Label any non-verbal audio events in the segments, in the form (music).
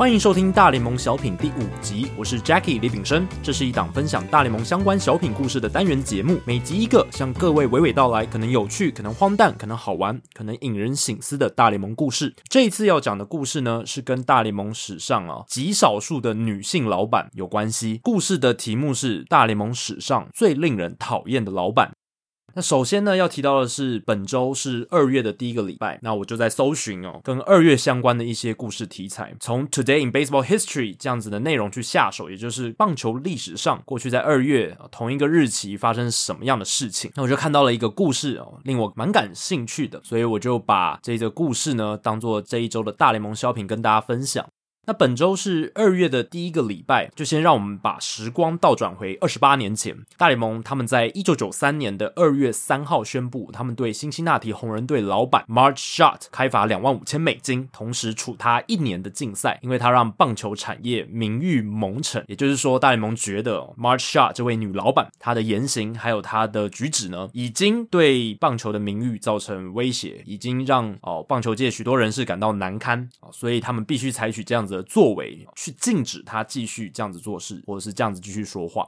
欢迎收听大联盟小品第五集，我是 Jackie 李炳生。这是一档分享大联盟相关小品故事的单元节目，每集一个，向各位娓娓道来，可能有趣，可能荒诞，可能好玩，可能引人省思的大联盟故事。这一次要讲的故事呢，是跟大联盟史上啊极少数的女性老板有关系。故事的题目是大联盟史上最令人讨厌的老板。那首先呢，要提到的是本周是二月的第一个礼拜，那我就在搜寻哦，跟二月相关的一些故事题材，从 Today in Baseball History 这样子的内容去下手，也就是棒球历史上过去在二月同一个日期发生什么样的事情。那我就看到了一个故事哦，令我蛮感兴趣的，所以我就把这个故事呢当做这一周的大联盟小品跟大家分享。那本周是二月的第一个礼拜，就先让我们把时光倒转回二十八年前。大联盟他们在一九九三年的二月三号宣布，他们对辛辛那提红人队老板 March Shot 开罚两万五千美金，同时处他一年的禁赛，因为他让棒球产业名誉蒙尘。也就是说，大联盟觉得 March Shot 这位女老板，她的言行还有她的举止呢，已经对棒球的名誉造成威胁，已经让哦棒球界许多人士感到难堪啊，所以他们必须采取这样子的作为去禁止他继续这样子做事，或者是这样子继续说话。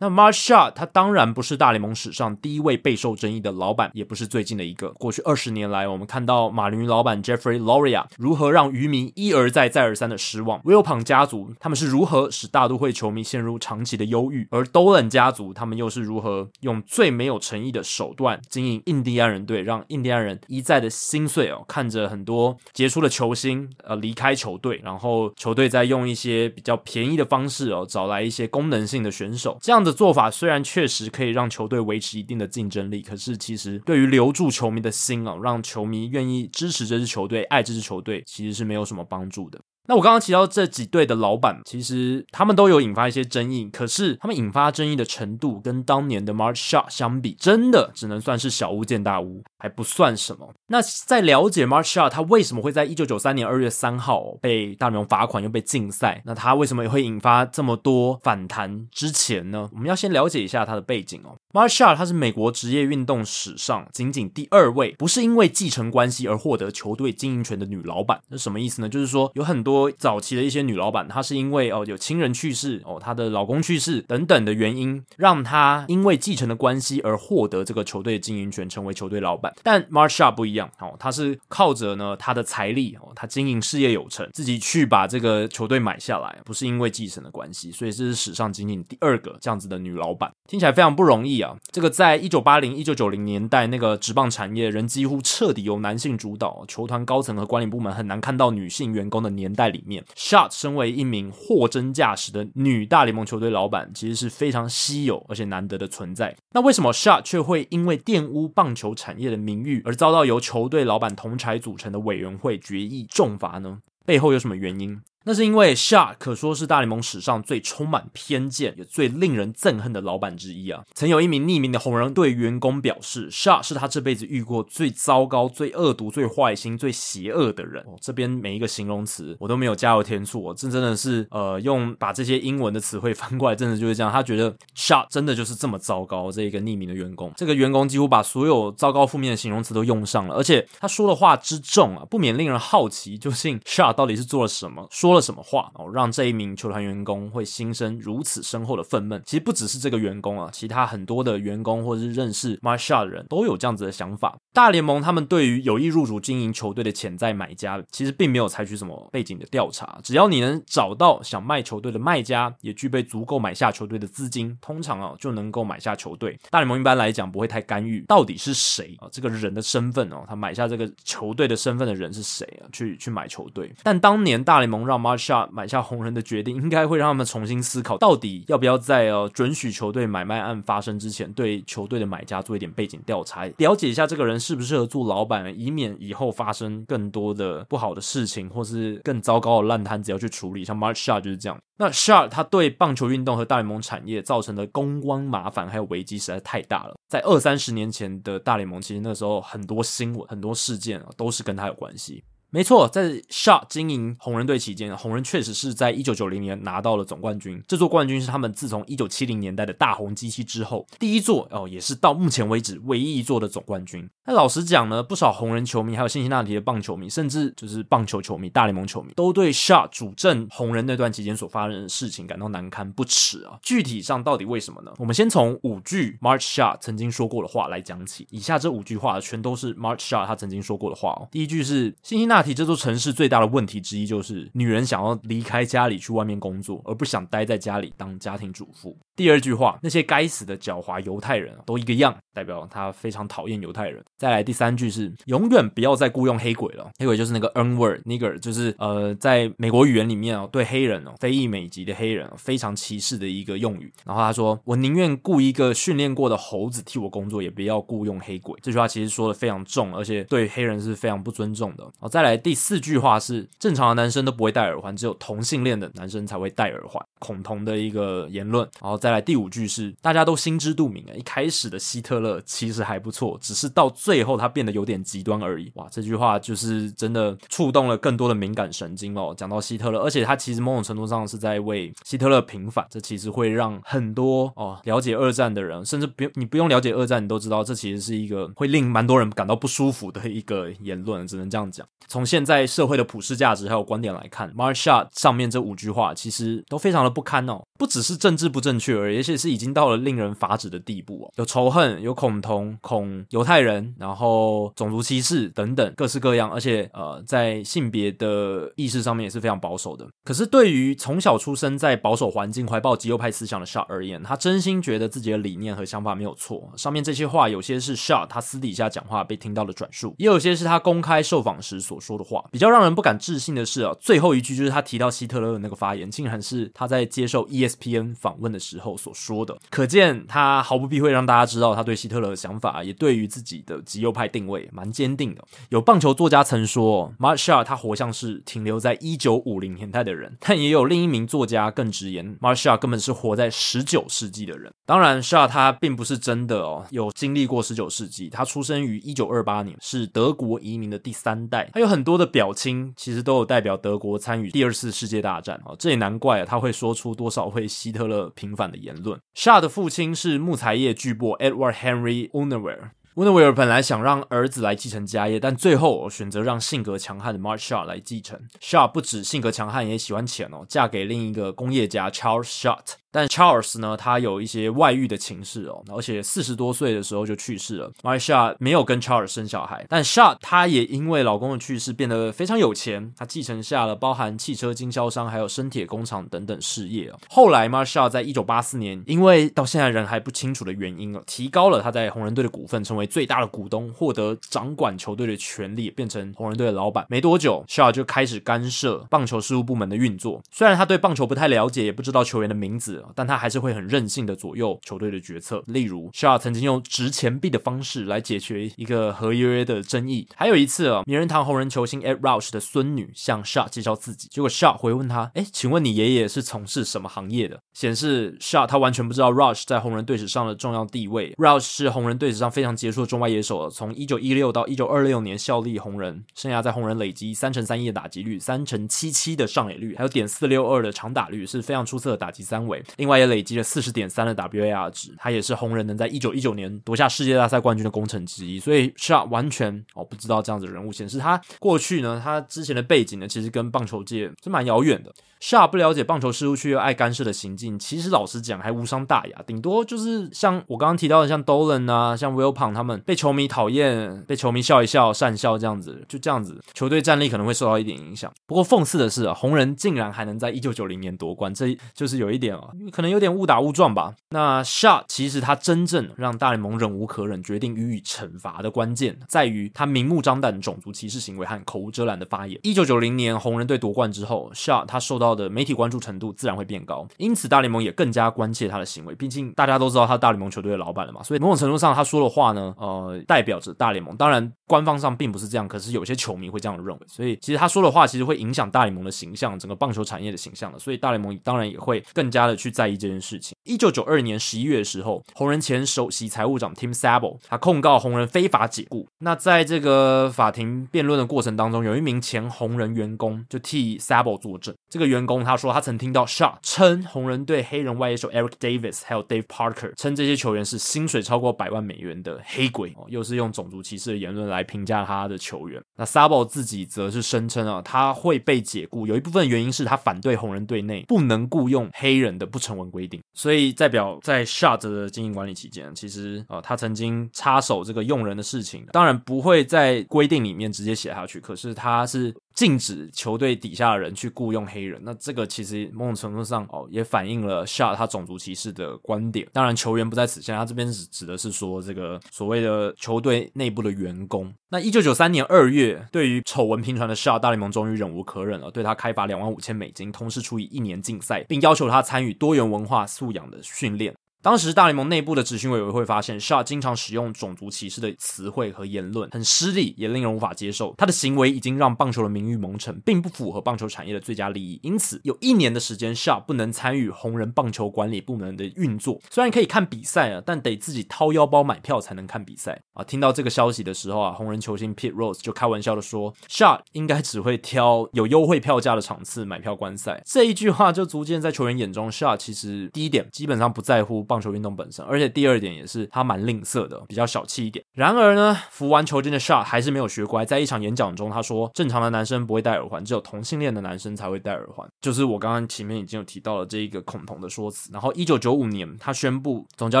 那 Marsha 他当然不是大联盟史上第一位备受争议的老板，也不是最近的一个。过去二十年来，我们看到马林鱼老板 Jeffrey Loria 如何让渔民一而再、再而三的失望；Wilpon 家族他们是如何使大都会球迷陷入长期的忧郁；而 Dolan 家族他们又是如何用最没有诚意的手段经营印第安人队，让印第安人一再的心碎哦，看着很多杰出的球星呃离开球队，然后球队再用一些比较便宜的方式哦找来一些功能性的选手，这样的。做法虽然确实可以让球队维持一定的竞争力，可是其实对于留住球迷的心啊，让球迷愿意支持这支球队、爱这支球队，其实是没有什么帮助的。那我刚刚提到这几队的老板，其实他们都有引发一些争议，可是他们引发争议的程度跟当年的 Marsha 相比，真的只能算是小巫见大巫，还不算什么。那在了解 Marge Schott 他为什么会在一九九三年二月三号被大联盟罚款又被禁赛，那他为什么也会引发这么多反弹之前呢？我们要先了解一下他的背景哦。Marsha 她是美国职业运动史上仅仅第二位不是因为继承关系而获得球队经营权的女老板。那什么意思呢？就是说有很多。多早期的一些女老板，她是因为哦有亲人去世哦，她的老公去世等等的原因，让她因为继承的关系而获得这个球队的经营权，成为球队老板。但 Marsha 不一样哦，她是靠着呢她的财力哦，她经营事业有成，自己去把这个球队买下来，不是因为继承的关系。所以这是史上仅仅第二个这样子的女老板，听起来非常不容易啊。这个在一九八零、一九九零年代那个职棒产业仍几乎彻底由男性主导，球团高层和管理部门很难看到女性员工的年代。在里面 Shot 身为一名货真价实的女大联盟球队老板，其实是非常稀有而且难得的存在。那为什么 Shot 却会因为玷污棒球产业的名誉而遭到由球队老板同柴组成的委员会决议重罚呢？背后有什么原因？那是因为 Schott 可说是大联盟史上最充满偏见也最令人憎恨的老板之一啊！曾有一名匿名的红人对员工表示，Schott 是他这辈子遇过最糟糕、最恶毒、最坏心、最邪恶的人。哦，这边每一个形容词我都没有加油添醋，这真的是呃，用把这些英文的词汇翻过来，真的就是这样。他觉得 Schott 真的就是这么糟糕。这一个匿名的员工，这个员工几乎把所有糟糕负面的形容词都用上了，而且他说的话之重啊，不免令人好奇，究竟 Schott 到底是做了什么？说。说了什么话哦，让这一名球团员工会心生如此深厚的愤懑？其实不只是这个员工啊，其他很多的员工或者是认识 Marsha 的人都有这样子的想法。大联盟他们对于有意入主经营球队的潜在买家，其实并没有采取什么背景的调查。只要你能找到想卖球队的卖家，也具备足够买下球队的资金，通常啊就能够买下球队。大联盟一般来讲不会太干预到底是谁啊，这个人的身份哦，他买下这个球队的身份的人是谁啊？去去买球队。但当年大联盟让 Mark Shot 买下红人的决定，应该会让他们重新思考，到底要不要在呃准许球队买卖案发生之前，对球队的买家做一点背景调查，了解一下这个人适不适合做老板，以免以后发生更多的不好的事情，或是更糟糕的烂摊子要去处理。像 Mark Shot 就是这样。那 Shot 他对棒球运动和大联盟产业造成的公关麻烦还有危机实在太大了。在二三十年前的大联盟，其实那时候很多新闻、很多事件，都是跟他有关系。没错，在 Shot 经营红人队期间，红人确实是在一九九零年拿到了总冠军。这座冠军是他们自从一九七零年代的大红机器之后第一座哦，也是到目前为止唯一一座的总冠军。那老实讲呢，不少红人球迷，还有辛辛那提的棒球迷，甚至就是棒球球迷、大联盟球迷，都对 Shot 主政红人那段期间所发生的事情感到难堪不齿啊。具体上到底为什么呢？我们先从五句 March Shot 曾经说过的话来讲起。以下这五句话全都是 March Shot 他曾经说过的话哦。第一句是辛辛那。这座城市最大的问题之一就是，女人想要离开家里去外面工作，而不想待在家里当家庭主妇。第二句话，那些该死的狡猾犹太人都一个样，代表他非常讨厌犹太人。再来第三句是，永远不要再雇佣黑鬼了。黑鬼就是那个 N word，nigger，就是呃，在美国语言里面哦，对黑人哦，非裔美籍的黑人非常歧视的一个用语。然后他说，我宁愿雇一个训练过的猴子替我工作，也不要雇佣黑鬼。这句话其实说的非常重，而且对黑人是非常不尊重的。哦，再来第四句话是，正常的男生都不会戴耳环，只有同性恋的男生才会戴耳环，恐同的一个言论。然后再来第五句是，大家都心知肚明啊，一开始的希特勒其实还不错，只是到最后他变得有点极端而已。哇，这句话就是真的触动了更多的敏感神经哦。讲到希特勒，而且他其实某种程度上是在为希特勒平反，这其实会让很多哦了解二战的人，甚至不用你不用了解二战，你都知道这其实是一个会令蛮多人感到不舒服的一个言论，只能这样讲。从现在社会的普世价值还有观点来看，Mark Shot 上面这五句话其实都非常的不堪哦。不只是政治不正确而已，而且是已经到了令人发指的地步哦。有仇恨，有恐同、恐犹太人，然后种族歧视等等，各式各样。而且呃，在性别的意识上面也是非常保守的。可是对于从小出生在保守环境、怀抱极右派思想的 Shot 而言，他真心觉得自己的理念和想法没有错。上面这些话，有些是 Shot 他私底下讲话被听到的转述，也有些是他公开受访时所说的话。比较让人不敢置信的是啊，最后一句就是他提到希特勒的那个发言，竟然是他在接受 ES。SPN 访问的时候所说的，可见他毫不避讳让大家知道他对希特勒的想法，也对于自己的极右派定位蛮坚定的。有棒球作家曾说，Mark Shot 他活像是停留在一九五零年代的人，(laughs) 但也有另一名作家更直言，Mark Shot 根本是活在十九世纪的人。当然，Shot 他并不是真的哦，有经历过十九世纪。他出生于一九二八年，是德国移民的第三代。他有很多的表亲，其实都有代表德国参与第二次世界大战啊，这也难怪啊，他会说出多少会。被希特勒平反的言论。Shaw 的父亲是木材业巨擘 Edward Henry Unaware。Unaware 本来想让儿子来继承家业，但最后选择让性格强悍的 Mark Shaw 来继承。Shaw 不止性格强悍，也喜欢钱哦，嫁给另一个工业家 Charles Shot。但 Charles 呢，他有一些外遇的情事哦，而且四十多岁的时候就去世了。Marsha 没有跟 Charles 生小孩，但 Shot 他也因为老公的去世变得非常有钱，他继承下了包含汽车经销商还有生铁工厂等等事业哦。后来 Marsha 在一九八四年，因为到现在人还不清楚的原因哦，提高了他在红人队的股份，成为最大的股东，获得掌管球队的权利，变成红人队的老板。没多久，Sha 就开始干涉棒球事务部门的运作。虽然他对棒球不太了解，也不知道球员的名字。但他还是会很任性的左右球队的决策，例如 Shot 曾经用值钱币的方式来解决一个合约的争议。还有一次啊，名人堂红人球星 Ed Roush 的孙女向 Shot 介绍自己，结果 Shot 回问他：“哎，请问你爷爷是从事什么行业的？”显示 Shot 他完全不知道 Roush 在红人队史上的重要地位。Roush 是红人队史上非常杰出的中外野手，从一九一六到一九二六年效力红人，生涯在红人累积三成三一的打击率，三成七七的上垒率，还有点四六二的长打率，是非常出色的打击三围。另外也。累积了四十点三的 WAR 值，他也是红人能在一九一九年夺下世界大赛冠军的功臣之一。所以 Shot 完全哦不知道这样子的人物，显示他过去呢，他之前的背景呢，其实跟棒球界是蛮遥远的。Shot 不了解棒球事务，区又爱干涉的行径，其实老实讲还无伤大雅，顶多就是像我刚刚提到的，像 Dolan 啊，像 willpon 他们被球迷讨厌，被球迷笑一笑讪笑这样子，就这样子，球队战力可能会受到一点影响。不过讽刺的是啊，红人竟然还能在一九九零年夺冠，这就是有一点啊，可能有点误打误撞吧。那 Shot 其实他真正让大联盟忍无可忍，决定予以惩罚的关键，在于他明目张胆的种族歧视行为和口无遮拦的发言。一九九零年红人队夺冠之后，Shot 他受到的媒体关注程度自然会变高，因此大联盟也更加关切他的行为。毕竟大家都知道他是大联盟球队的老板了嘛，所以某种程度上他说的话呢，呃，代表着大联盟。当然官方上并不是这样，可是有些球迷会这样认为。所以其实他说的话其实会影响大联盟的形象，整个棒球产业的形象的。所以大联盟当然也会更加的去在意这件事情。一九九二年十一月的时候，红人前首席财务长 Tim Sabol 他控告红人非法解雇。那在这个法庭辩论的过程当中，有一名前红人员工就替 Sabol 作证。这个员工他说他曾听到 Shot 称红人队黑人外野手 Eric Davis 还有 Dave Parker 称这些球员是薪水超过百万美元的黑鬼，哦，又是用种族歧视的言论来评价他的球员。那 Sabol 自己则是声称啊，他会被解雇，有一部分原因是他反对红人队内不能雇佣黑人的不成文规定。所以所以代表在 Shot 的经营管理期间，其实、呃，他曾经插手这个用人的事情，当然不会在规定里面直接写下去，可是他是。禁止球队底下的人去雇佣黑人，那这个其实某种程度上哦，也反映了 Shot 他种族歧视的观点。当然，球员不在此限，他这边指指的是说这个所谓的球队内部的员工。那一九九三年二月，对于丑闻频传的 Shot，大联盟终于忍无可忍了，对他开罚两万五千美金，同时处以一年禁赛，并要求他参与多元文化素养的训练。当时大联盟内部的执行委员会发现，Shot 经常使用种族歧视的词汇和言论，很失礼，也令人无法接受。他的行为已经让棒球的名誉蒙尘，并不符合棒球产业的最佳利益。因此，有一年的时间，Shot 不能参与红人棒球管理部门的运作。虽然可以看比赛啊，但得自己掏腰包买票才能看比赛啊。听到这个消息的时候啊，红人球星 Pete Rose 就开玩笑的说，Shot 应该只会挑有优惠票价的场次买票观赛。这一句话就逐渐在球员眼中，Shot 其实第一点基本上不在乎棒球运动本身。而且第二点也是他蛮吝啬的，比较小气一点。然而呢，服完球经的 Shot 还是没有学乖，在一场演讲中，他说：“正常的男生不会戴耳环，只有同性恋的男生才会戴耳环。”就是我刚刚前面已经有提到了这一个恐同的说辞。然后，一九九五年，他宣布总教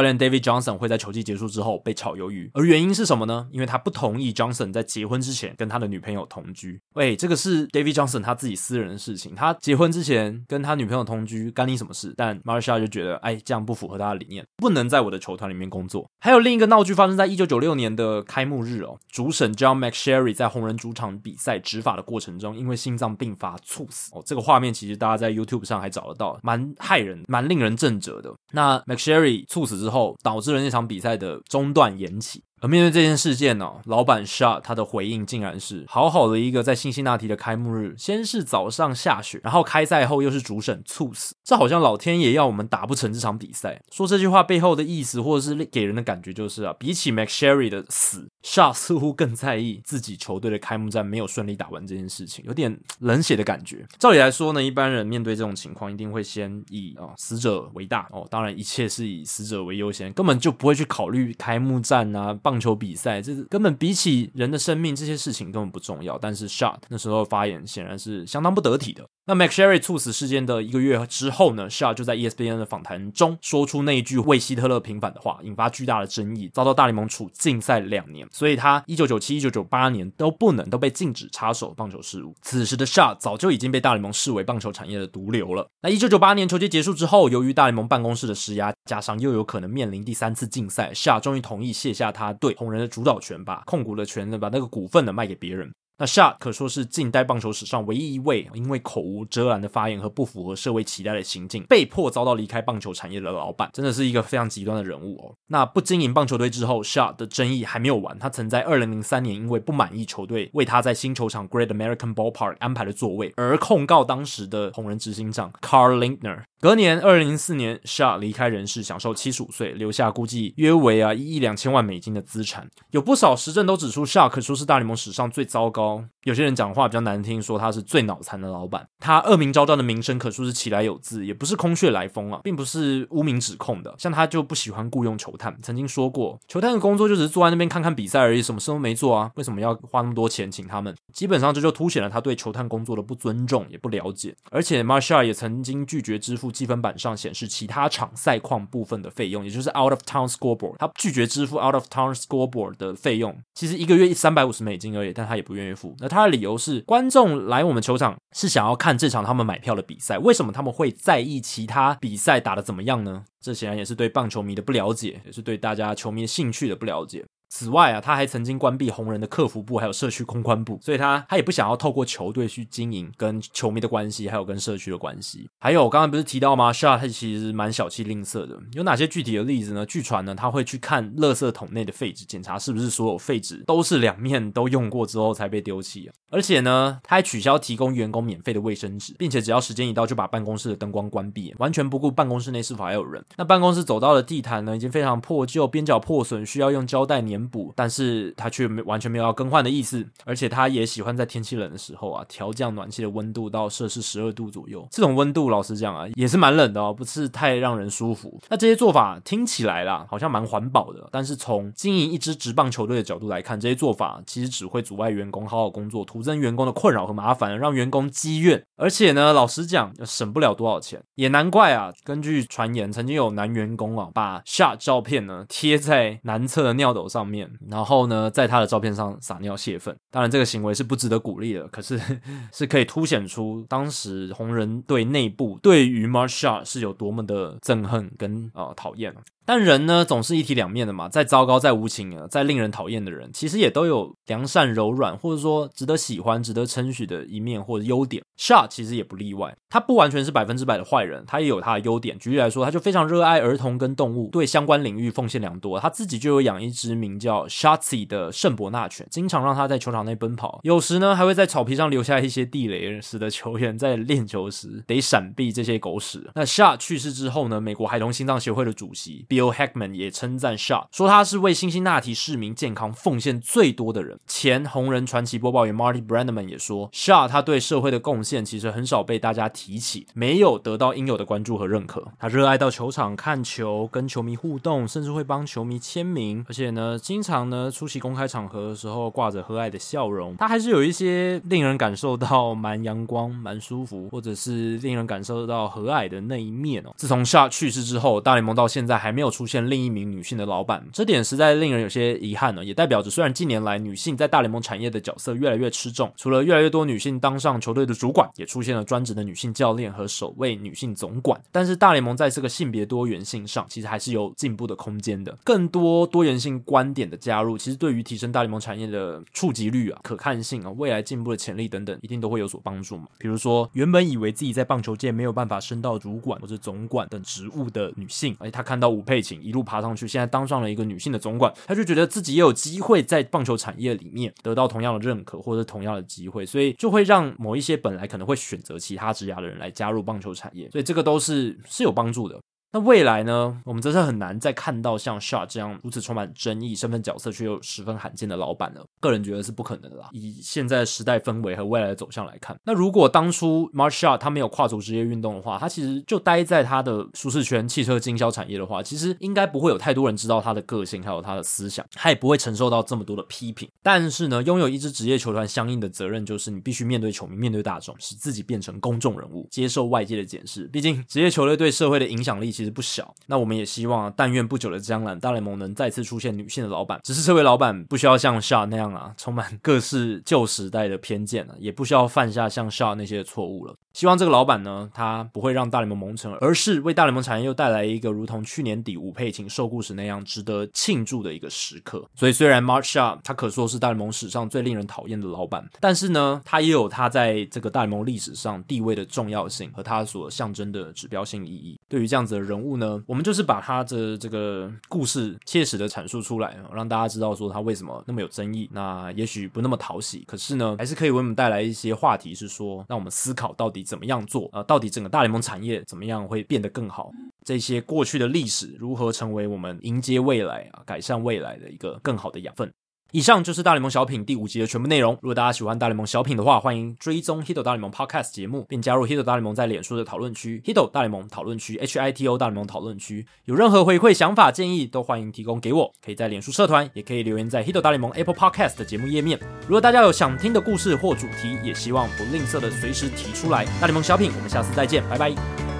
练 David Johnson 会在球季结束之后被炒鱿鱼，而原因是什么呢？因为他不同意 Johnson 在结婚之前跟他的女朋友同居。喂，这个是 David Johnson 他自己私人的事情，他结婚之前跟他女朋友同居，干你什么事？但 Marsha 就觉得，哎，这样不符合他的理念，不能在我的球团里面工作。还有另一个闹剧发生在一九九六年的开幕日哦，主审 John McSherry 在红人主场比赛执法的过程中，因为心脏病发猝死哦。这个画面其实大家在 YouTube 上还找得到，蛮骇人、蛮令人震折的。那 McSherry 猝死之后，导致了那场比赛的中断延期。而面对这件事件呢、老板 Shot 他的回应竟然是好好的一个在辛辛那提的开幕日，先是早上下雪，然后开赛后又是主审猝死，这好像老天爷要我们打不成这场比赛。说这句话背后的意思，或者是给人的感觉就是啊，比起 MacSherry 的死，Shot 似乎更在意自己球队的开幕战没有顺利打完这件事情，有点冷血的感觉。照理来说呢，一般人面对这种情况，一定会先以啊死者为大哦，当然一切是以死者为优先，根本就不会去考虑开幕战啊。棒球比赛，这是根本比起人的生命这些事情根本不重要。但是 Shot 那时候发言显然是相当不得体的。那 McSherry 猝死事件的一个月之后呢，Shot 就在 ESPN 的访谈中说出那一句为希特勒平反的话，引发巨大的争议，遭到大联盟处禁赛两年。所以他一九九七、一九九八年都不能都被禁止插手棒球事务。此时的 Shot 早就已经被大联盟视为棒球产业的毒瘤了。那一九九八年球季结束之后，由于大联盟办公室的施压，加上又有可能面临第三次禁赛，Shot 终于同意卸下他对红人的主导权，吧控股的权呢，把那个股份呢卖给别人。那 Shot 可说是近代棒球史上唯一一位因为口无遮拦的发言和不符合社会期待的行径，被迫遭到离开棒球产业的老板，真的是一个非常极端的人物哦。那不经营棒球队之后，Shot 的争议还没有完。他曾在2003年因为不满意球队为他在新球场 Great American Ballpark 安排的座位，而控告当时的红人执行长 Carl Lindner。隔年2004年，Shot 离开人世，享受75岁，留下估计约为啊一亿两千万美金的资产。有不少实证都指出，Shot 可说是大联盟史上最糟糕。有些人讲话比较难听，说他是最脑残的老板。他恶名昭彰的名声可说是起来有字，也不是空穴来风啊，并不是污名指控的。像他就不喜欢雇佣球探，曾经说过，球探的工作就只是坐在那边看看比赛而已，什么事都没做啊，为什么要花那么多钱请他们？基本上这就凸显了他对球探工作的不尊重，也不了解。而且 Marsha 也曾经拒绝支付积分板上显示其他场赛况部分的费用，也就是 Out of Town Scoreboard，他拒绝支付 Out of Town Scoreboard 的费用，其实一个月三百五十美金而已，但他也不愿意那他的理由是，观众来我们球场是想要看这场他们买票的比赛，为什么他们会在意其他比赛打得怎么样呢？这显然也是对棒球迷的不了解，也是对大家球迷兴趣的不了解。此外啊，他还曾经关闭红人的客服部，还有社区公关部，所以他他也不想要透过球队去经营跟球迷的关系，还有跟社区的关系。还有我刚刚不是提到吗？Shot 他其实蛮小气吝啬的。有哪些具体的例子呢？据传呢，他会去看垃圾桶内的废纸，检查是不是所有废纸都是两面都用过之后才被丢弃啊。而且呢，他还取消提供员工免费的卫生纸，并且只要时间一到就把办公室的灯光关闭，完全不顾办公室内是否还有人。那办公室走道的地毯呢，已经非常破旧，边角破损，需要用胶带粘补，但是。他却没完全没有要更换的意思，而且他也喜欢在天气冷的时候啊，调降暖气的温度到摄氏十二度左右。这种温度，老实讲啊，也是蛮冷的哦，不是太让人舒服。那这些做法听起来啦，好像蛮环保的，但是从经营一支职棒球队的角度来看，这些做法其实只会阻碍员工好好工作，徒增员工的困扰和麻烦，让员工积怨。而且呢，老实讲，省不了多少钱，也难怪啊。根据传言，曾经有男员工啊，把 Shot 照片呢贴在男厕的尿斗上面，面然后呢。在他的照片上撒尿泄愤，当然这个行为是不值得鼓励的，可是 (laughs) 是可以凸显出当时红人队内部对于 Marshall 是有多么的憎恨跟啊讨厌。但人呢，总是一体两面的嘛。再糟糕、再无情啊、再令人讨厌的人，其实也都有良善、柔软，或者说值得喜欢、值得称许的一面或者优点。Shot 其实也不例外，他不完全是百分之百的坏人，他也有他的优点。举例来说，他就非常热爱儿童跟动物，对相关领域奉献良多。他自己就有养一只名叫 Shotzi 的圣伯纳犬，经常让他在球场内奔跑。有时呢，还会在草皮上留下一些地雷，使得球员在练球时得闪避这些狗屎。那 Shot 去世之后呢，美国孩童心脏协会的主席。Bill Heckman 也称赞 Shot，说他是为辛辛那提市民健康奉献最多的人。前红人传奇播报员 Marty Brandman 也说，Shot 他对社会的贡献其实很少被大家提起，没有得到应有的关注和认可。他热爱到球场看球，跟球迷互动，甚至会帮球迷签名，而且呢，经常呢出席公开场合的时候挂着和蔼的笑容。他还是有一些令人感受到蛮阳光、蛮舒服，或者是令人感受到和蔼的那一面哦。自从 Shot 去世之后，大联盟到现在还没没有出现。另一名女性的老板，这点实在令人有些遗憾呢，也代表着虽然近年来女性在大联盟产业的角色越来越吃重，除了越来越多女性当上球队的主管，也出现了专职的女性教练和首位女性总管，但是大联盟在这个性别多元性上，其实还是有进步的空间的。更多多元性观点的加入，其实对于提升大联盟产业的触及率啊、可看性啊、未来进步的潜力等等，一定都会有所帮助嘛。比如说，原本以为自己在棒球界没有办法升到主管或者总管等职务的女性，而她看到吴背景一路爬上去，现在当上了一个女性的总管，她就觉得自己也有机会在棒球产业里面得到同样的认可或者同样的机会，所以就会让某一些本来可能会选择其他职涯的人来加入棒球产业，所以这个都是是有帮助的。那未来呢？我们则是很难再看到像 Shot 这样如此充满争议、身份角色却又十分罕见的老板了。个人觉得是不可能的啦。以现在的时代氛围和未来的走向来看，那如果当初 Mark Shot 他没有跨足职业运动的话，他其实就待在他的舒适圈——汽车经销产业的话，其实应该不会有太多人知道他的个性还有他的思想，他也不会承受到这么多的批评。但是呢，拥有一支职业球团相应的责任就是你必须面对球迷、面对大众，使自己变成公众人物，接受外界的检视。毕竟职业球队对社会的影响力其实不小。那我们也希望，但愿不久的将来，大联盟能再次出现女性的老板。只是这位老板不需要像 Shot 那样啊，充满 (laughs) 各式旧时代的偏见啊，也不需要犯下像 Shot 那些错误了。希望这个老板呢，他不会让大联盟蒙尘，而是为大联盟产业又带来一个如同去年底吴佩琴受雇时那样值得庆祝的一个时刻。所以，虽然 Mark Shot 他可说是大联盟史上最令人讨厌的老板，但是呢，他也有他在这个大联盟历史上地位的重要性和他所象征的指标性意义。对于这样子的人人物呢，我们就是把他的这个故事切实的阐述出来，让大家知道说他为什么那么有争议。那也许不那么讨喜，可是呢，还是可以为我们带来一些话题，是说让我们思考到底怎么样做啊、到底整个大联盟产业怎么样会变得更好？这些过去的历史如何成为我们迎接未来啊、改善未来的一个更好的养分？以上就是大联盟小品第五集的全部内容。如果大家喜欢大联盟小品的话，欢迎追踪 Hito 大联盟 Podcast 节目，并加入 Hito 大联盟在脸书的讨论区 Hito 大联盟讨论区 H I T O 大联盟讨论区。有任何回馈、想法、建议，都欢迎提供给我。可以在脸书社团，也可以留言在 Hito 大联盟 Apple Podcast 的节目页面。如果大家有想听的故事或主题，也希望不吝啬的随时提出来。大联盟小品，我们下次再见，拜拜。